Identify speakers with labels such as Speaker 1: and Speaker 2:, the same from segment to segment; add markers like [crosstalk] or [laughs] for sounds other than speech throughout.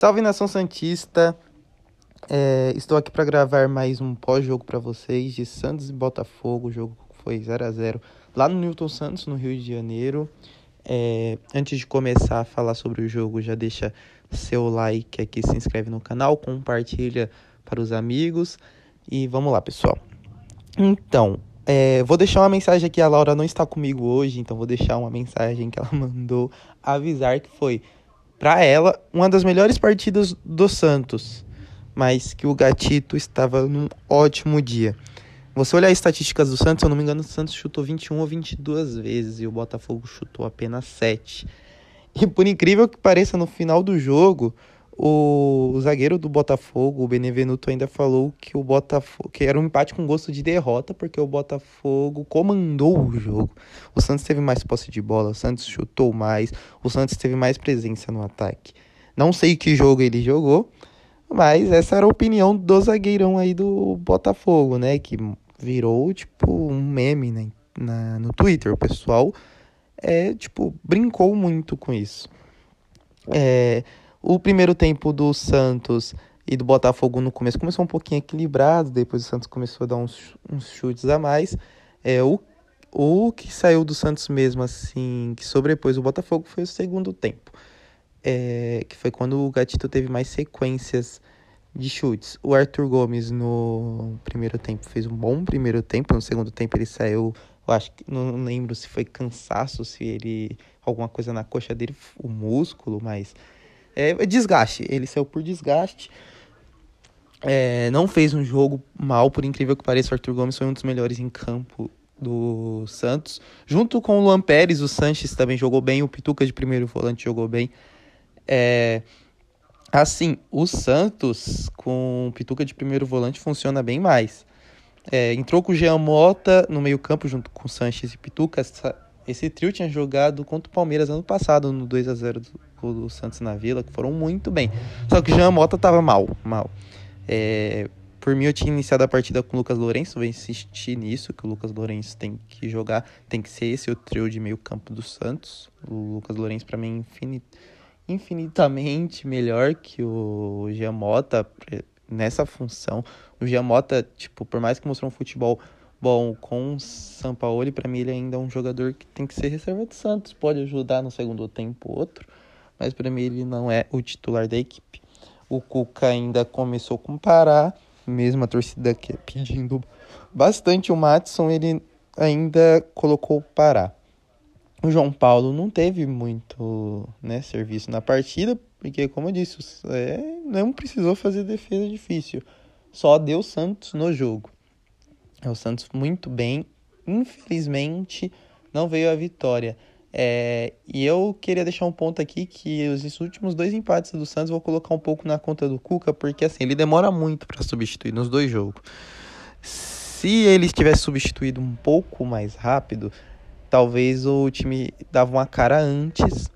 Speaker 1: Salve nação Santista! É, estou aqui para gravar mais um pós-jogo para vocês de Santos e Botafogo. Jogo foi 0 a 0 lá no Newton Santos, no Rio de Janeiro. É, antes de começar a falar sobre o jogo, já deixa seu like aqui, se inscreve no canal, compartilha para os amigos e vamos lá, pessoal. Então, é, vou deixar uma mensagem aqui. A Laura não está comigo hoje, então vou deixar uma mensagem que ela [laughs] mandou avisar que foi para ela, uma das melhores partidas do Santos, mas que o Gatito estava num ótimo dia. Você olhar as estatísticas do Santos, se eu não me engano, o Santos chutou 21 ou 22 vezes e o Botafogo chutou apenas 7. E por incrível que pareça, no final do jogo, o, zagueiro do Botafogo, o Benevenuto, ainda falou que o Botafogo que era um empate com gosto de derrota, porque o Botafogo comandou o jogo. O Santos teve mais posse de bola, o Santos chutou mais, o Santos teve mais presença no ataque. Não sei que jogo ele jogou, mas essa era a opinião do zagueirão aí do Botafogo, né? Que virou tipo um meme né? Na, no Twitter. O pessoal é, tipo, brincou muito com isso. É, o primeiro tempo do Santos e do Botafogo no começo começou um pouquinho equilibrado, depois o Santos começou a dar uns, uns chutes a mais. É, o, o que saiu do Santos mesmo, assim, que sobrepôs o Botafogo foi o segundo tempo. É, que foi quando o Gatito teve mais sequências de chutes. O Arthur Gomes no primeiro tempo fez um bom primeiro tempo, no segundo tempo ele saiu, eu acho que não lembro se foi cansaço, se ele alguma coisa na coxa dele, o músculo, mas é, é desgaste. Ele saiu por desgaste. É, não fez um jogo mal, por incrível que pareça. O Arthur Gomes foi um dos melhores em campo do Santos. Junto com o Luan Pérez, o Sanches também jogou bem. O Pituca de primeiro volante jogou bem. É, assim, o Santos com Pituca de primeiro volante funciona bem mais. É, entrou com o Jean Mota no meio-campo junto com o Sanches e Pituca. Essa, esse trio tinha jogado contra o Palmeiras ano passado no 2 a 0 do, do Santos na Vila, que foram muito bem. Só que o Jean Mota tava mal, mal. É, por mim, eu tinha iniciado a partida com o Lucas Lourenço, vou insistir nisso, que o Lucas Lourenço tem que jogar, tem que ser esse o trio de meio campo do Santos. O Lucas Lourenço, para mim, infinit, infinitamente melhor que o Jean Mota nessa função. O Jean Mota, tipo, por mais que mostrou um futebol bom com o Sampaoli, para mim ele ainda é um jogador que tem que ser reserva do Santos, pode ajudar no segundo tempo outro, mas para mim ele não é o titular da equipe. O Cuca ainda começou com Pará, mesmo a torcida que pedindo bastante o Matson, ele ainda colocou Pará. O João Paulo não teve muito né, serviço na partida, porque, como eu disse, é, não precisou fazer defesa difícil. Só deu Santos no jogo. É o Santos muito bem. Infelizmente, não veio a vitória. É, e eu queria deixar um ponto aqui que os últimos dois empates do Santos vou colocar um pouco na conta do Cuca, porque assim, ele demora muito para substituir nos dois jogos. Se ele tivesse substituído um pouco mais rápido, talvez o time dava uma cara antes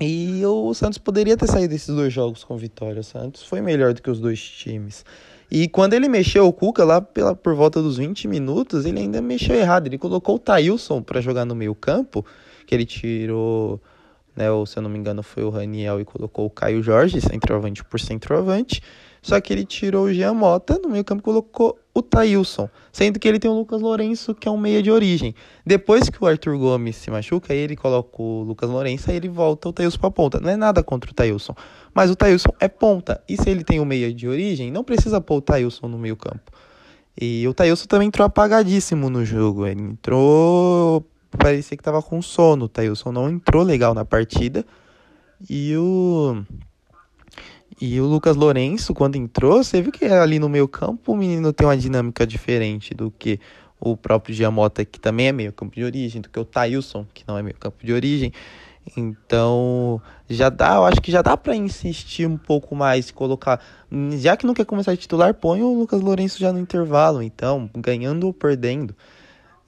Speaker 1: e o Santos poderia ter saído desses dois jogos com vitória. O Santos foi melhor do que os dois times. E quando ele mexeu o Cuca lá pela, por volta dos 20 minutos, ele ainda mexeu errado. Ele colocou o Thailson para jogar no meio campo que ele tirou, né, ou se eu não me engano foi o Raniel e colocou o Caio Jorge, centroavante por centroavante. Só que ele tirou o Jean Mota, no meio campo colocou o Thailson, sendo que ele tem o Lucas Lourenço, que é um meia de origem. Depois que o Arthur Gomes se machuca, ele coloca o Lucas Lourenço e ele volta o Thailson para ponta. Não é nada contra o Thailson, mas o Thailson é ponta. E se ele tem o meia de origem, não precisa pôr o Thailson no meio campo. E o Thailson também entrou apagadíssimo no jogo. Ele entrou parecia que tava com sono. O Thailson não entrou legal na partida. E o. E o Lucas Lourenço, quando entrou, você viu que ali no meio campo o menino tem uma dinâmica diferente do que o próprio Giamota, que também é meio campo de origem, do que o Thailson, que não é meio campo de origem. Então, já dá, eu acho que já dá para insistir um pouco mais, colocar, já que não quer começar a titular, põe o Lucas Lourenço já no intervalo, então, ganhando ou perdendo.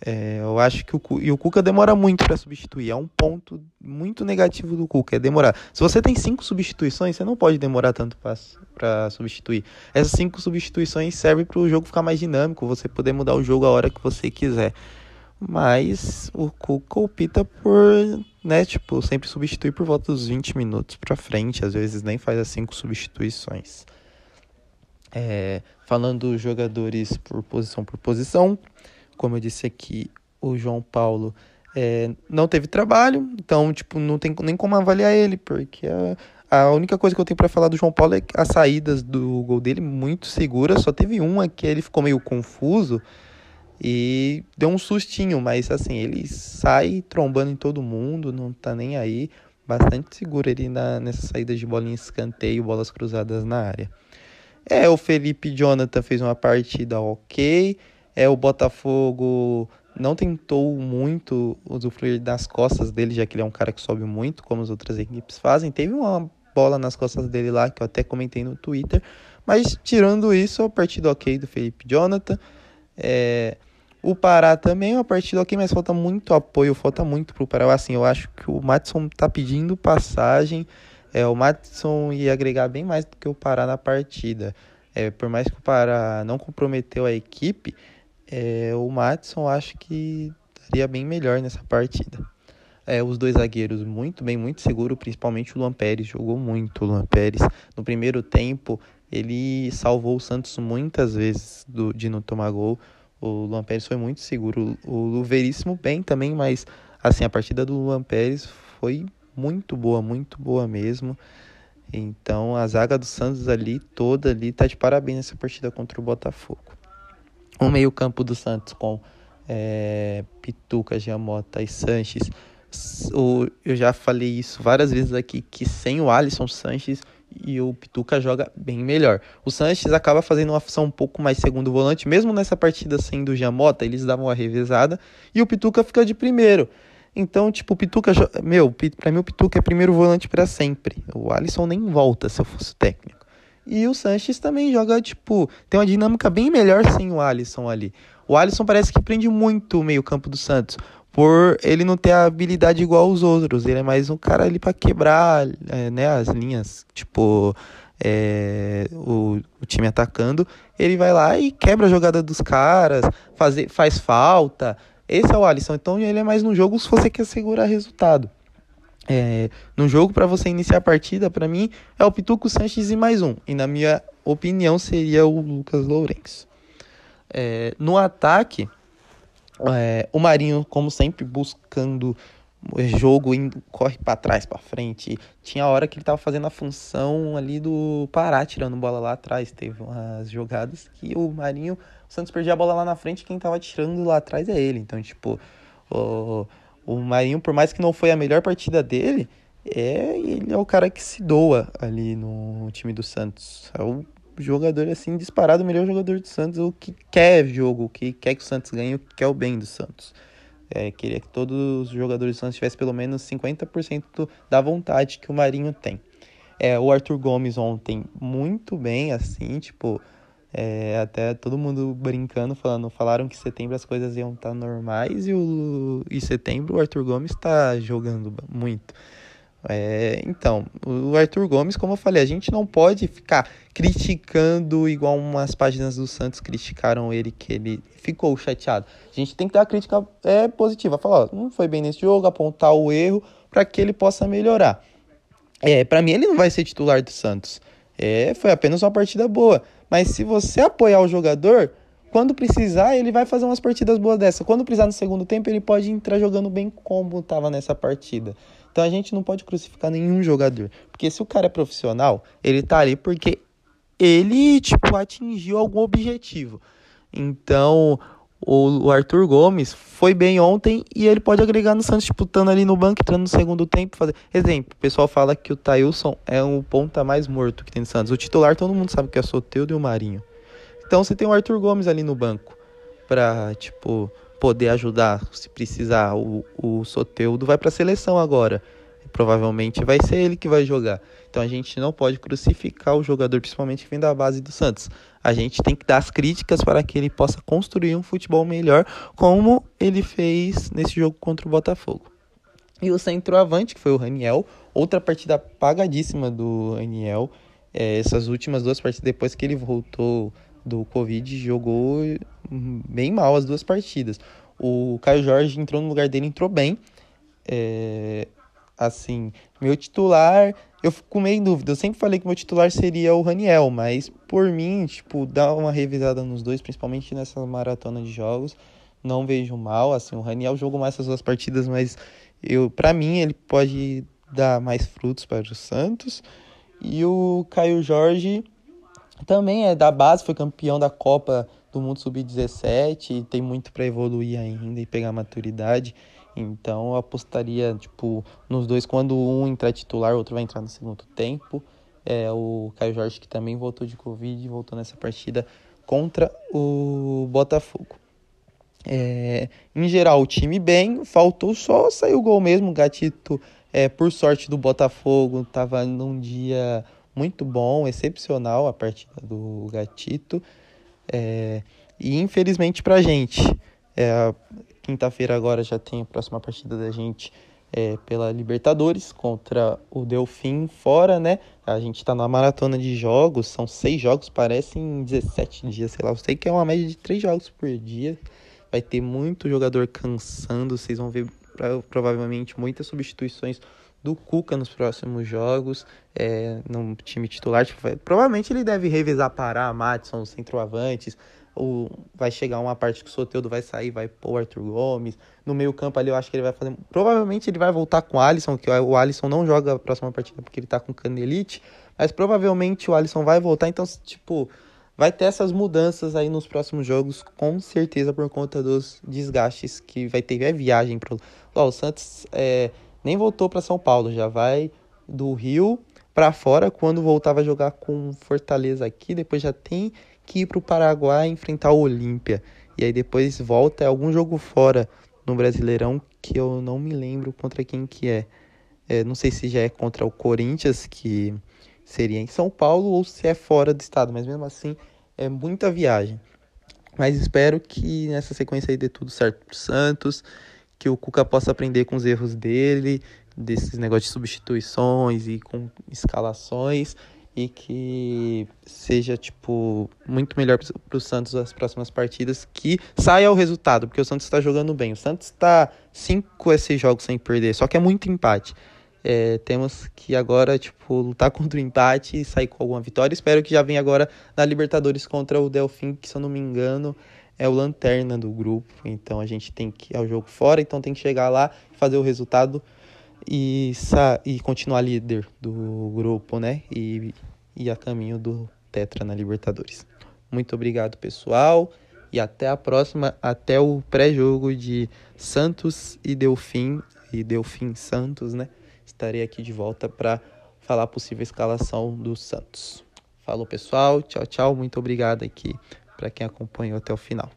Speaker 1: É, eu acho que o, e o Cuca demora muito para substituir. É um ponto muito negativo do Cuca, é demorar. Se você tem cinco substituições, você não pode demorar tanto para substituir. Essas cinco substituições servem para o jogo ficar mais dinâmico, você poder mudar o jogo a hora que você quiser. Mas o Cuca opta por, né, tipo, sempre substituir por volta dos 20 minutos para frente, às vezes nem faz as cinco substituições. É, falando jogadores por posição por posição, como eu disse aqui, o João Paulo é, não teve trabalho, então, tipo, não tem nem como avaliar ele, porque a, a única coisa que eu tenho para falar do João Paulo é as saídas do gol dele muito seguras, só teve uma que ele ficou meio confuso e deu um sustinho, mas assim, ele sai trombando em todo mundo, não tá nem aí, bastante seguro ele na, nessa saída de bola em escanteio, bolas cruzadas na área. É, o Felipe Jonathan fez uma partida ok, é, o Botafogo não tentou muito usufruir das costas dele, já que ele é um cara que sobe muito, como as outras equipes fazem. Teve uma bola nas costas dele lá, que eu até comentei no Twitter. Mas tirando isso, a partida ok do Felipe Jonathan. É, o Pará também é uma partida ok, mas falta muito apoio, falta muito pro Pará. Assim, eu acho que o Matson tá pedindo passagem. É, o Matson ia agregar bem mais do que o Pará na partida. É, por mais que o Pará não comprometeu a equipe, é, o Matson acho que estaria bem melhor nessa partida. É, os dois zagueiros muito bem, muito seguro, principalmente o Luan Pérez, jogou muito o Luan Pérez. No primeiro tempo, ele salvou o Santos muitas vezes do, de não tomar gol. O Luan Pérez foi muito seguro. O, o Veríssimo bem também, mas assim, a partida do Luan Pérez foi muito boa, muito boa mesmo. Então a zaga do Santos ali, toda ali, tá de parabéns nessa partida contra o Botafogo o meio-campo do Santos com é, Pituca, Giamota e Sanches. O, eu já falei isso várias vezes aqui, que sem o Alisson Sanches e o Pituca joga bem melhor. O Sanches acaba fazendo uma função um pouco mais segundo volante, mesmo nessa partida sendo o Giamota, eles davam uma revezada, e o Pituca fica de primeiro. Então, tipo, o Pituca, meu, para mim o Pituca é primeiro volante para sempre. O Alisson nem volta se eu fosse técnico. E o Sanches também joga, tipo, tem uma dinâmica bem melhor sem o Alisson ali. O Alisson parece que prende muito o meio-campo do Santos, por ele não ter a habilidade igual aos outros. Ele é mais um cara ali para quebrar é, né, as linhas, tipo, é, o, o, time atacando. Ele vai lá e quebra a jogada dos caras, fazer, faz falta. Esse é o Alisson. Então ele é mais no jogo se você quer segurar resultado. É, no jogo, para você iniciar a partida, para mim, é o Pituco Sanches e mais um. E na minha opinião, seria o Lucas Lourenço. É, no ataque, é, o Marinho, como sempre, buscando jogo, indo, corre para trás, para frente. Tinha hora que ele tava fazendo a função ali do Pará, tirando bola lá atrás. Teve umas jogadas que o Marinho, o Santos perdia a bola lá na frente, quem tava tirando lá atrás é ele. Então, tipo, o o Marinho, por mais que não foi a melhor partida dele, é ele é o cara que se doa ali no time do Santos. É o jogador assim disparado, o melhor jogador do Santos, o que quer jogo, o que quer que o Santos ganhe, o que quer o bem do Santos. É, queria que todos os jogadores do Santos tivessem pelo menos 50% da vontade que o Marinho tem. É, o Arthur Gomes ontem muito bem, assim, tipo, é, até todo mundo brincando, falando, falaram que setembro as coisas iam estar tá normais e o e setembro o Arthur Gomes está jogando muito. É, então, o Arthur Gomes, como eu falei, a gente não pode ficar criticando igual umas páginas do Santos criticaram ele, que ele ficou chateado. A gente tem que dar a crítica é, positiva, falar, ó, não foi bem nesse jogo, apontar o erro para que ele possa melhorar. É, para mim ele não vai ser titular do Santos. É, foi apenas uma partida boa. Mas se você apoiar o jogador, quando precisar, ele vai fazer umas partidas boas dessa. Quando precisar no segundo tempo, ele pode entrar jogando bem como estava nessa partida. Então a gente não pode crucificar nenhum jogador. Porque se o cara é profissional, ele tá ali porque ele, tipo, atingiu algum objetivo. Então, o, Arthur Gomes foi bem ontem e ele pode agregar no Santos, disputando ali no banco, entrando no segundo tempo. Fazer... Exemplo, o pessoal fala que o Tailson é o ponta mais morto que tem no Santos. O titular todo mundo sabe que é o Soteudo e o Marinho. Então você tem o Arthur Gomes ali no banco pra, tipo, poder ajudar se precisar. O, o Soteudo vai pra seleção agora. Provavelmente vai ser ele que vai jogar. Então a gente não pode crucificar o jogador, principalmente que vem da base do Santos. A gente tem que dar as críticas para que ele possa construir um futebol melhor, como ele fez nesse jogo contra o Botafogo. E o centroavante, que foi o Raniel, outra partida apagadíssima do Raniel. É, essas últimas duas partidas, depois que ele voltou do Covid, jogou bem mal as duas partidas. O Caio Jorge entrou no lugar dele, entrou bem. É, assim, meu titular, eu fico meio em dúvida. Eu sempre falei que meu titular seria o Raniel, mas por mim, tipo, dar uma revisada nos dois, principalmente nessa maratona de jogos, não vejo mal. Assim, o Raniel jogou mais essas duas partidas, mas eu, para mim, ele pode dar mais frutos para o Santos. E o Caio Jorge também é da base, foi campeão da Copa do Mundo Sub-17, tem muito para evoluir ainda e pegar maturidade. Então eu apostaria tipo nos dois quando um entrar titular, o outro vai entrar no segundo tempo. É o Caio Jorge que também voltou de Covid e voltou nessa partida contra o Botafogo. É, em geral, o time bem, faltou só sair o gol mesmo. O Gatito, é, por sorte do Botafogo, estava num dia muito bom, excepcional a partida do Gatito. É, e infelizmente pra gente, é, quinta-feira agora já tem a próxima partida da gente é, pela Libertadores contra o Delfim fora, né? A gente tá na maratona de jogos, são seis jogos, parecem 17 dias, sei lá. Eu sei que é uma média de três jogos por dia. Vai ter muito jogador cansando, vocês vão ver provavelmente muitas substituições do Cuca nos próximos jogos, é, no time titular. Tipo, provavelmente ele deve revisar Pará, Matson, centroavantes. Ou vai chegar uma parte que o Soteudo vai sair, vai pôr o Arthur Gomes. No meio campo ali eu acho que ele vai fazer. Provavelmente ele vai voltar com o Alisson, que o Alisson não joga a próxima partida porque ele tá com canelite. Mas provavelmente o Alisson vai voltar. Então, tipo, vai ter essas mudanças aí nos próximos jogos, com certeza por conta dos desgastes que vai ter. É viagem pro. Ó, o Santos é, nem voltou para São Paulo, já vai do Rio para fora quando voltava a jogar com Fortaleza aqui, depois já tem que ir para o Paraguai enfrentar o Olímpia. E aí depois volta algum jogo fora no Brasileirão que eu não me lembro contra quem que é. é. Não sei se já é contra o Corinthians, que seria em São Paulo, ou se é fora do estado, mas mesmo assim é muita viagem. Mas espero que nessa sequência aí dê tudo certo pro Santos que o Cuca possa aprender com os erros dele, desses negócios de substituições e com escalações e que seja tipo muito melhor para o Santos as próximas partidas que saia o resultado porque o Santos está jogando bem. O Santos está cinco esses jogos sem perder só que é muito empate. É, temos que agora tipo lutar [laughs] contra o empate e sair com alguma vitória. Espero que já venha agora na Libertadores contra o Delfim que se eu não me engano é o lanterna do grupo, então a gente tem que é o jogo fora, então tem que chegar lá, fazer o resultado e, e continuar líder do grupo, né? E, e a caminho do Tetra na Libertadores. Muito obrigado, pessoal, e até a próxima, até o pré-jogo de Santos e Delfim e Delfim Santos, né? Estarei aqui de volta para falar a possível escalação do Santos. Falou, pessoal. Tchau, tchau. Muito obrigado aqui para quem acompanhou até o final.